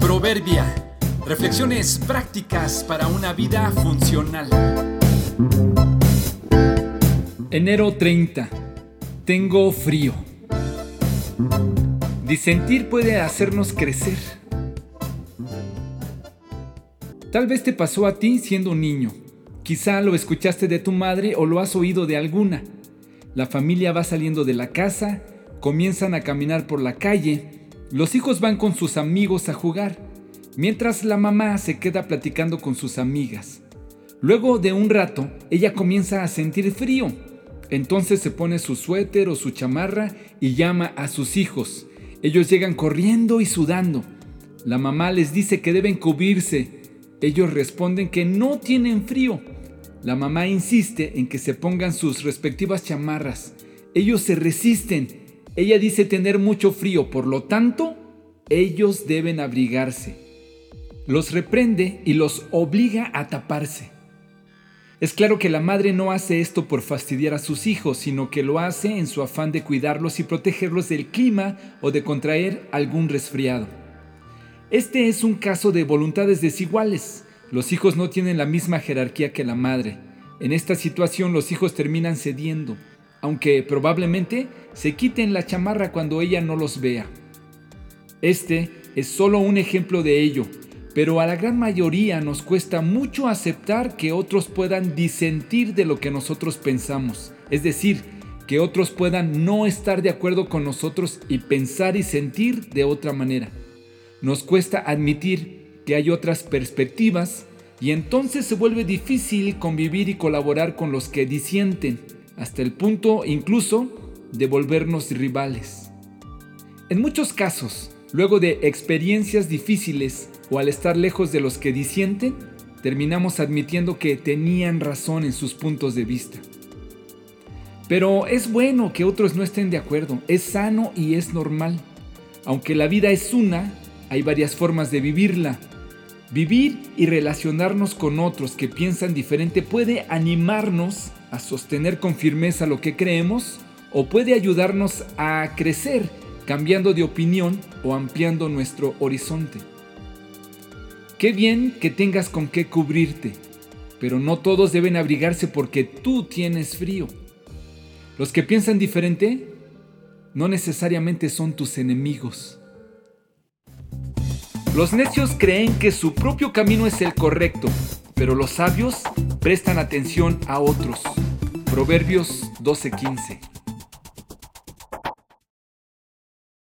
Proverbia. Reflexiones prácticas para una vida funcional. Enero 30. Tengo frío. Disentir puede hacernos crecer. Tal vez te pasó a ti siendo un niño. Quizá lo escuchaste de tu madre o lo has oído de alguna. La familia va saliendo de la casa, comienzan a caminar por la calle, los hijos van con sus amigos a jugar, mientras la mamá se queda platicando con sus amigas. Luego de un rato, ella comienza a sentir frío. Entonces se pone su suéter o su chamarra y llama a sus hijos. Ellos llegan corriendo y sudando. La mamá les dice que deben cubrirse. Ellos responden que no tienen frío. La mamá insiste en que se pongan sus respectivas chamarras. Ellos se resisten. Ella dice tener mucho frío, por lo tanto, ellos deben abrigarse. Los reprende y los obliga a taparse. Es claro que la madre no hace esto por fastidiar a sus hijos, sino que lo hace en su afán de cuidarlos y protegerlos del clima o de contraer algún resfriado. Este es un caso de voluntades desiguales. Los hijos no tienen la misma jerarquía que la madre. En esta situación los hijos terminan cediendo, aunque probablemente se quiten la chamarra cuando ella no los vea. Este es solo un ejemplo de ello, pero a la gran mayoría nos cuesta mucho aceptar que otros puedan disentir de lo que nosotros pensamos, es decir, que otros puedan no estar de acuerdo con nosotros y pensar y sentir de otra manera. Nos cuesta admitir que hay otras perspectivas y entonces se vuelve difícil convivir y colaborar con los que disienten, hasta el punto incluso de volvernos rivales. En muchos casos, luego de experiencias difíciles o al estar lejos de los que disienten, terminamos admitiendo que tenían razón en sus puntos de vista. Pero es bueno que otros no estén de acuerdo, es sano y es normal. Aunque la vida es una, hay varias formas de vivirla Vivir y relacionarnos con otros que piensan diferente puede animarnos a sostener con firmeza lo que creemos o puede ayudarnos a crecer cambiando de opinión o ampliando nuestro horizonte. Qué bien que tengas con qué cubrirte, pero no todos deben abrigarse porque tú tienes frío. Los que piensan diferente no necesariamente son tus enemigos. Los necios creen que su propio camino es el correcto, pero los sabios prestan atención a otros. Proverbios 12:15